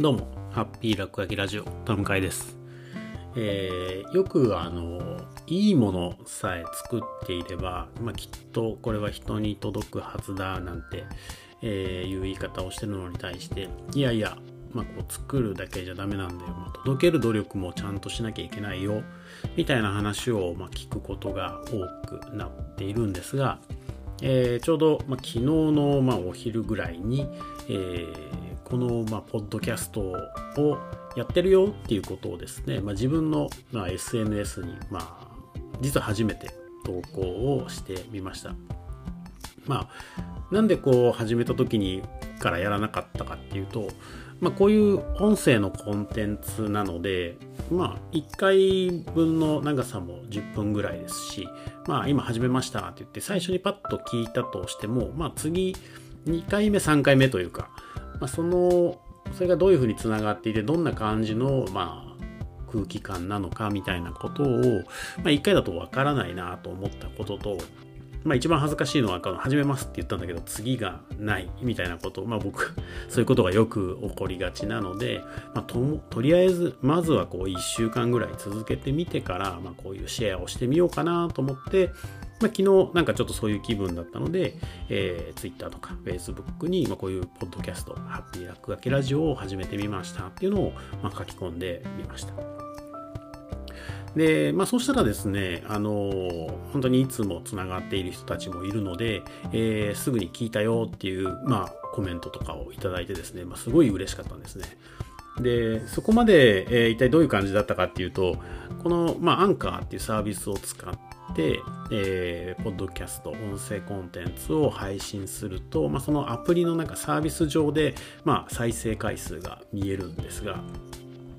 どうも、ハッピー落書きラジオ、田向です。えー、よくあの、いいものさえ作っていれば、まあ、きっとこれは人に届くはずだなんて、えー、いう言い方をしてるのに対して、いやいや、まあ、こう作るだけじゃダメなんだよ、まあ、届ける努力もちゃんとしなきゃいけないよみたいな話を、ま、聞くことが多くなっているんですが、えー、ちょうど、ま、昨日の、ま、お昼ぐらいに、えーこの、まあ、ポッドキャストをやってるよっていうことをですね、まあ、自分の、まあ、SNS に、まあ、実は初めて投稿をしてみました。まあ、なんでこう始めた時にからやらなかったかっていうと、まあ、こういう音声のコンテンツなので、まあ、1回分の長さも10分ぐらいですし、まあ、今始めましたって言って最初にパッと聞いたとしても、まあ、次2回目3回目というか、まあ、そのそれがどういうふうにつながっていてどんな感じの、まあ、空気感なのかみたいなことを、まあ、一回だとわからないなと思ったことと、まあ、一番恥ずかしいのは始めますって言ったんだけど次がないみたいなこと、まあ、僕そういうことがよく起こりがちなので、まあ、ととりあえずまずはこう1週間ぐらい続けてみてから、まあ、こういうシェアをしてみようかなと思ってまあ、昨日なんかちょっとそういう気分だったので、えー、Twitter とか Facebook に、ま、こういうポッドキャスト、ハッピー落書きラジオを始めてみましたっていうのを、ま、書き込んでみました。で、まあそうしたらですね、あの、本当にいつもつながっている人たちもいるので、えー、すぐに聞いたよっていう、まあコメントとかをいただいてですね、まあ、すごい嬉しかったんですね。で、そこまで、えー、一体どういう感じだったかっていうと、この、まあ、アンカーっていうサービスを使っ、えー、ポッドキャスト、音声コンテンツを配信すると、まあ、そのアプリの中、サービス上で、まあ、再生回数が見えるんですが、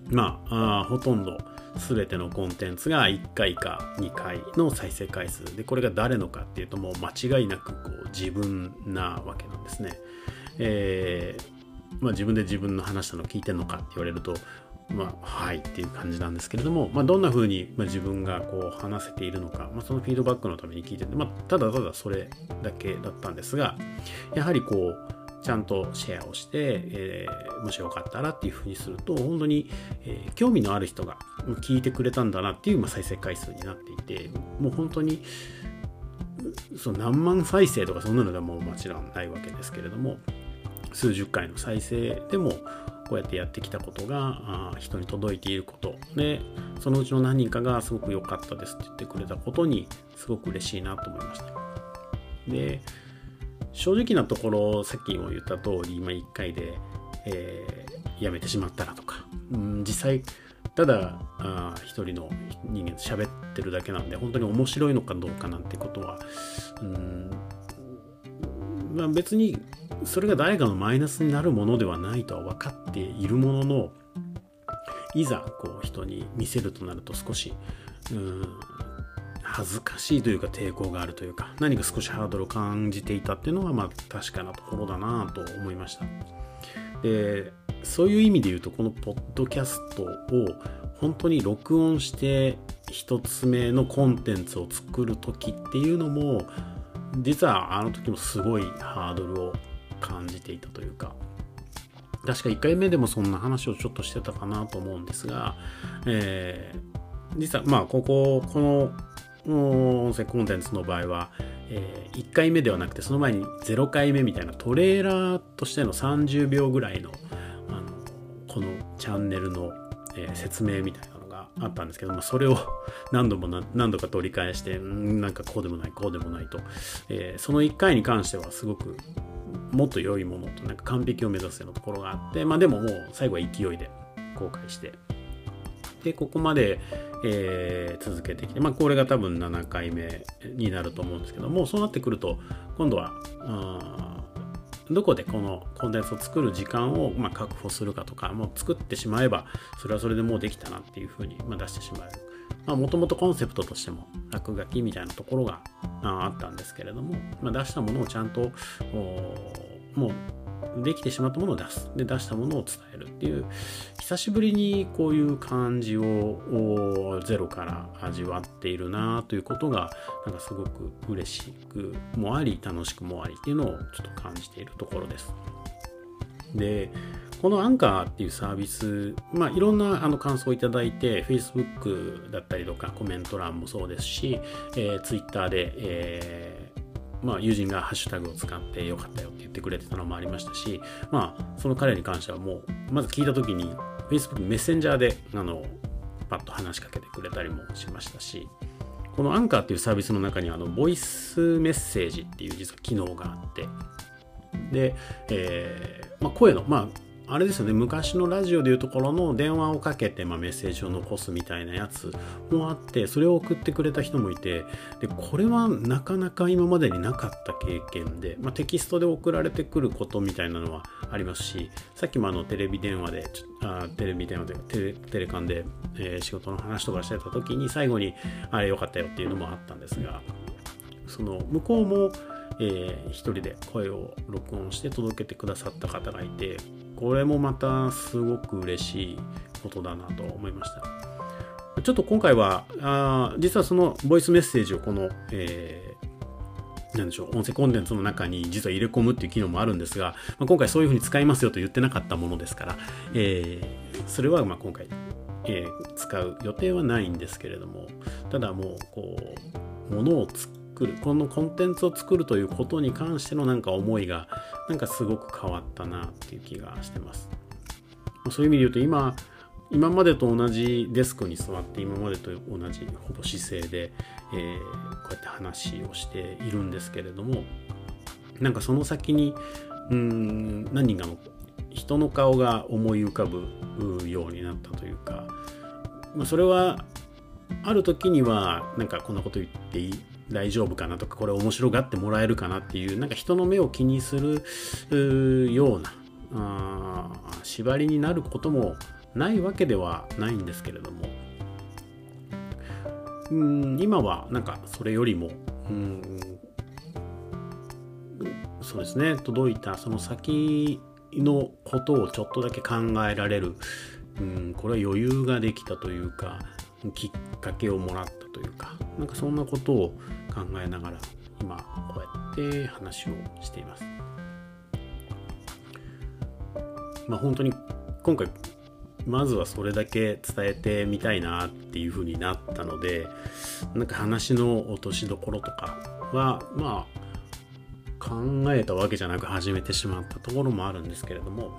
まあ、あほとんど全てのコンテンツが1回か2回の再生回数で、これが誰のかっていうと、もう間違いなくこう自分なわけなんですね。えーまあ、自分で自分の話したの聞いてんのかって言われるとまあ、はいっていう感じなんですけれども、まあ、どんな風に自分がこう話せているのか、まあ、そのフィードバックのために聞いてて、まあ、ただただそれだけだったんですが、やはりこう、ちゃんとシェアをして、えー、もしよかったらっていう風にすると、本当に、えー、興味のある人が聞いてくれたんだなっていう、まあ、再生回数になっていて、もう本当に、その何万再生とかそんなのではもうもちろんないわけですけれども、数十回の再生でもこうやってやってきたことが人に届いていることでそのうちの何人かがすごく良かったですって言ってくれたことにすごく嬉しいなと思いました。で正直なところさっきも言った通り今1回で、えー、辞めてしまったらとか、うん、実際ただあ一人の人間と喋ってるだけなんで本当に面白いのかどうかなんてことはうんまあ、別にそれが誰かのマイナスになるものではないとは分かっているもののいざこう人に見せるとなると少しうん恥ずかしいというか抵抗があるというか何か少しハードルを感じていたっていうのはまあ確かなところだなと思いました。でそういう意味で言うとこのポッドキャストを本当に録音して一つ目のコンテンツを作る時っていうのも実はあの時もすごいハードルを感じていたというか。確か1回目でもそんな話をちょっとしてたかなと思うんですが、えー、実はまあこここの音声コンテンツの場合は、えー、1回目ではなくてその前に0回目みたいなトレーラーとしての30秒ぐらいのあのこのチャンネルの、えー、説明みたいなのがあったんですけども、それを 何度も何度か取り返して、なんかこうでもない、こうでもないと、えー、その1回に関してはすごくもっと良いものと、なんか完璧を目指すようなところがあって、まあでももう最後は勢いで公開して、で、ここまで、えー、続けてきて、まあこれが多分7回目になると思うんですけども、そうなってくると、今度は、どこでこのコンテンツを作る時間をま確保するかとか、もう作ってしまえば、それはそれでもうできたなっていうふうにま出してしまえる。もともとコンセプトとしても落書きみたいなところがあったんですけれども、ま、出したものをちゃんともうできてしまったものを出す。で、出したものを伝えるっていう、久しぶりにこういう感じをゼロから味わっているなということが、なんかすごく嬉しくもあり、楽しくもありっていうのをちょっと感じているところです。で、このアンカーっていうサービス、まあ、いろんなあの感想をいただいて、Facebook だったりとかコメント欄もそうですし、えー、Twitter で、えー、まあ、友人がハッシュタグを使ってよかったよって言ってくれてたのもありましたし、まあ、その彼に関してはもう、まず聞いた時に Facebook メッセンジャーで、あの、パッと話しかけてくれたりもしましたし、このアンカーっていうサービスの中にあの、ボイスメッセージっていう実は機能があって、で、えーまあ、声の、まあ、あれですよね。昔のラジオでいうところの電話をかけて、まあ、メッセージを残すみたいなやつもあってそれを送ってくれた人もいてでこれはなかなか今までになかった経験で、まあ、テキストで送られてくることみたいなのはありますしさっきもあのテレビ電話であテレビ電話でテレテレカンで、えー、仕事の話とかしてた時に最後にあれよかったよっていうのもあったんですがその向こうもえー、一人で声を録音して届けてくださった方がいてこれもまたすごく嬉しいことだなと思いました。ちょっと今回はあ実はそのボイスメッセージをこの、えー、なんでしょう音声コンテンツの中に実は入れ込むっていう機能もあるんですが、まあ、今回そういうふうに使いますよと言ってなかったものですから、えー、それはま今回、えー、使う予定はないんですけれどもただもうこうものを作作るこのコンテンツを作るということに関してのなんか思いがなんかすごく変わったなっていう気がしてます。そういう意味で言うと今今までと同じデスクに座って今までと同じほぼ姿勢で、えー、こうやって話をしているんですけれどもなんかその先にうん何人かの人の顔が思い浮かぶようになったというか、まあ、それはある時にはなんかこんなこと言っていい？大丈夫かなとかこれ面白がってもらえるかなっていうなんか人の目を気にするようなあ縛りになることもないわけではないんですけれども。うん今はなんかそれよりもうんそうですね届いたその先のことをちょっとだけ考えられる。うんこれは余裕ができたというかきっかけをもらったというかなんかそんなことを考えながら今こうやって話をしています。まあ本当に今回まずはそれだけ伝えてみたいなっていう風になったのでなんか話の落としどころとかはまあ考えたわけじゃなく始めてしまったところもあるんですけれども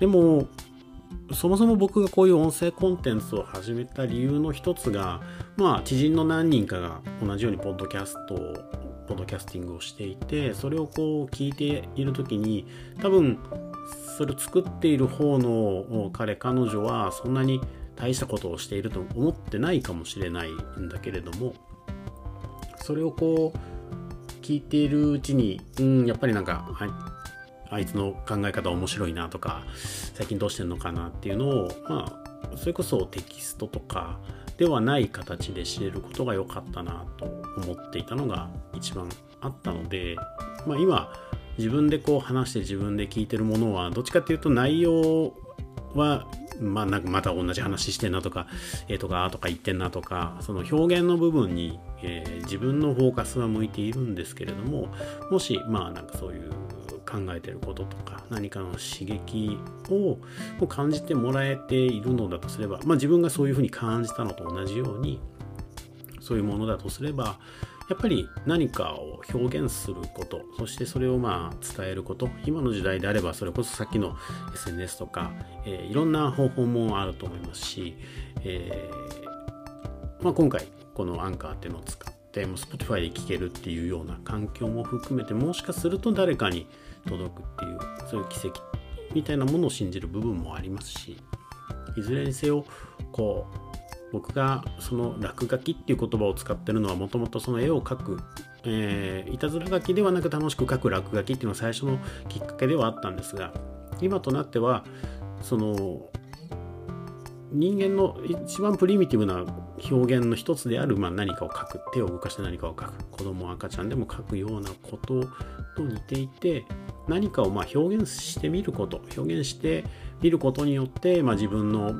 でもそもそも僕がこういう音声コンテンツを始めた理由の一つが、まあ、知人の何人かが同じようにポッドキャストを、ポッドキャスティングをしていて、それをこう聞いている時に、多分、それを作っている方の彼、彼女はそんなに大したことをしていると思ってないかもしれないんだけれども、それをこう、聞いているうちに、うん、やっぱりなんか、あいつの考え方面白いなとか最近どうしてんのかなっていうのをまあそれこそテキストとかではない形で知れることが良かったなと思っていたのが一番あったので、まあ、今自分でこう話して自分で聞いてるものはどっちかっていうと内容はまあ、なんかまた同じ話してんなとか、えー、とかあ、とか言ってんなとか、その表現の部分に、えー、自分のフォーカスは向いているんですけれども、もし、まあなんかそういう考えてることとか何かの刺激を感じてもらえているのだとすれば、まあ、自分がそういうふうに感じたのと同じようにそういうものだとすればやっぱり何かを表現することそしてそれをまあ伝えること今の時代であればそれこそさっきの SNS とか、えー、いろんな方法もあると思いますし、えーまあ、今回このアンカーっていうのを使っってもう Spotify で聴けるっていうような環境も含めてもしかすると誰かに届くっていうそういう奇跡みたいなものを信じる部分もありますしいずれにせよこう僕がその落書きっていう言葉を使ってるのはもともとその絵を描く、えー、いたずら書きではなく楽しく描く落書きっていうのは最初のきっかけではあったんですが今となってはその人間の一番プリミティブな表現の一つである、まあ、何かを書く手を動かして何かを書く。子供赤ちゃんでも書くようなことと似ていて何かをま表現してみること表現してみることによって、まあ、自分の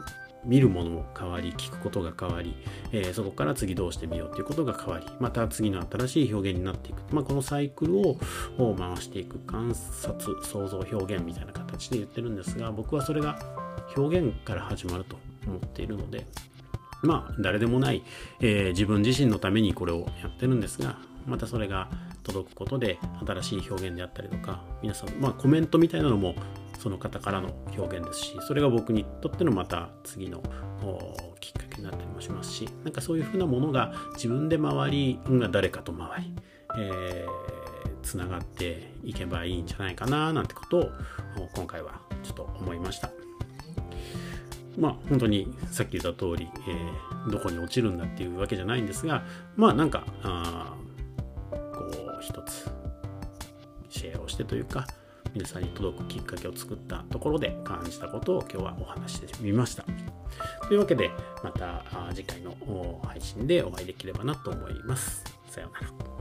見るものも変わり聞くことが変わり、えー、そこから次どうしてみようということが変わりまた次の新しい表現になっていく、まあ、このサイクルを回していく観察想像表現みたいな形で言ってるんですが僕はそれが表現から始まると。思っているのでまあ誰でもない、えー、自分自身のためにこれをやってるんですがまたそれが届くことで新しい表現であったりとか皆さんまあコメントみたいなのもその方からの表現ですしそれが僕にとってのまた次のきっかけになったりもしますしなんかそういうふうなものが自分で回りが誰かと回り、えー、つながっていけばいいんじゃないかななんてことを今回はちょっと思いました。まあ本当にさっき言った通り、えー、どこに落ちるんだっていうわけじゃないんですがまあなんかあこう一つシェアをしてというか皆さんに届くきっかけを作ったところで感じたことを今日はお話してみました。というわけでまた次回の配信でお会いできればなと思います。さようなら。